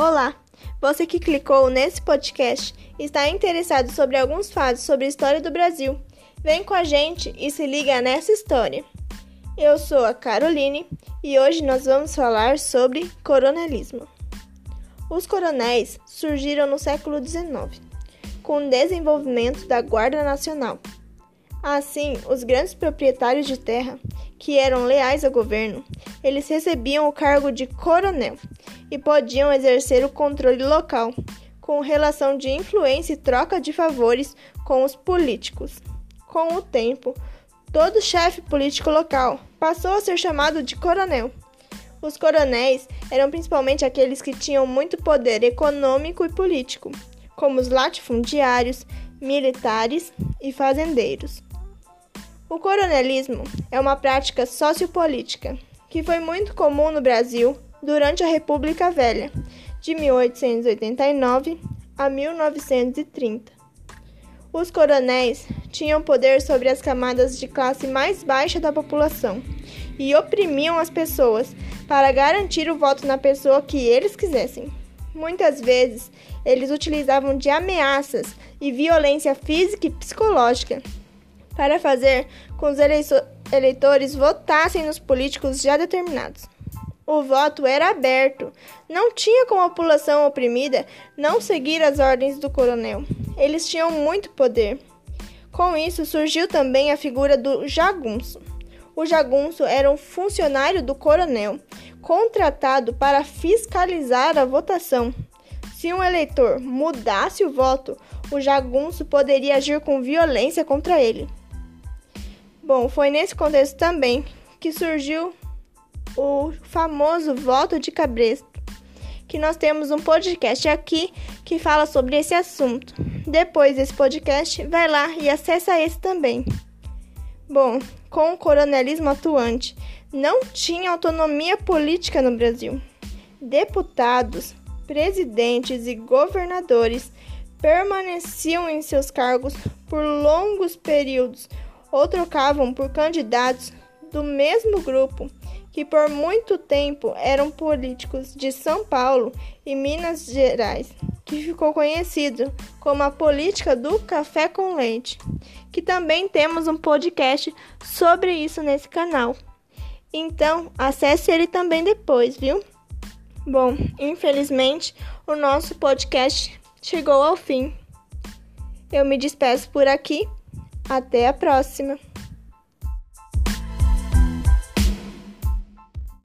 Olá! Você que clicou nesse podcast está interessado sobre alguns fatos sobre a história do Brasil. Vem com a gente e se liga nessa história. Eu sou a Caroline e hoje nós vamos falar sobre coronelismo. Os coronéis surgiram no século XIX, com o desenvolvimento da Guarda Nacional. Assim, os grandes proprietários de terra, que eram leais ao governo, eles recebiam o cargo de coronel e podiam exercer o controle local, com relação de influência e troca de favores com os políticos. Com o tempo, todo chefe político local passou a ser chamado de coronel. Os coronéis eram principalmente aqueles que tinham muito poder econômico e político, como os latifundiários, militares e fazendeiros. O coronelismo é uma prática sociopolítica que foi muito comum no Brasil durante a República Velha, de 1889 a 1930. Os coronéis tinham poder sobre as camadas de classe mais baixa da população e oprimiam as pessoas para garantir o voto na pessoa que eles quisessem. Muitas vezes, eles utilizavam de ameaças e violência física e psicológica para fazer com os eleitores votassem nos políticos já determinados. O voto era aberto. Não tinha como a população oprimida não seguir as ordens do coronel. Eles tinham muito poder. Com isso surgiu também a figura do jagunço. O jagunço era um funcionário do coronel, contratado para fiscalizar a votação. Se um eleitor mudasse o voto, o jagunço poderia agir com violência contra ele. Bom, foi nesse contexto também que surgiu o famoso voto de cabresto, que nós temos um podcast aqui que fala sobre esse assunto. Depois desse podcast, vai lá e acessa esse também. Bom, com o coronelismo atuante, não tinha autonomia política no Brasil. Deputados, presidentes e governadores permaneciam em seus cargos por longos períodos ou trocavam por candidatos do mesmo grupo, que por muito tempo eram políticos de São Paulo e Minas Gerais, que ficou conhecido como a política do café com leite, que também temos um podcast sobre isso nesse canal. Então, acesse ele também depois, viu? Bom, infelizmente, o nosso podcast chegou ao fim. Eu me despeço por aqui até a próxima!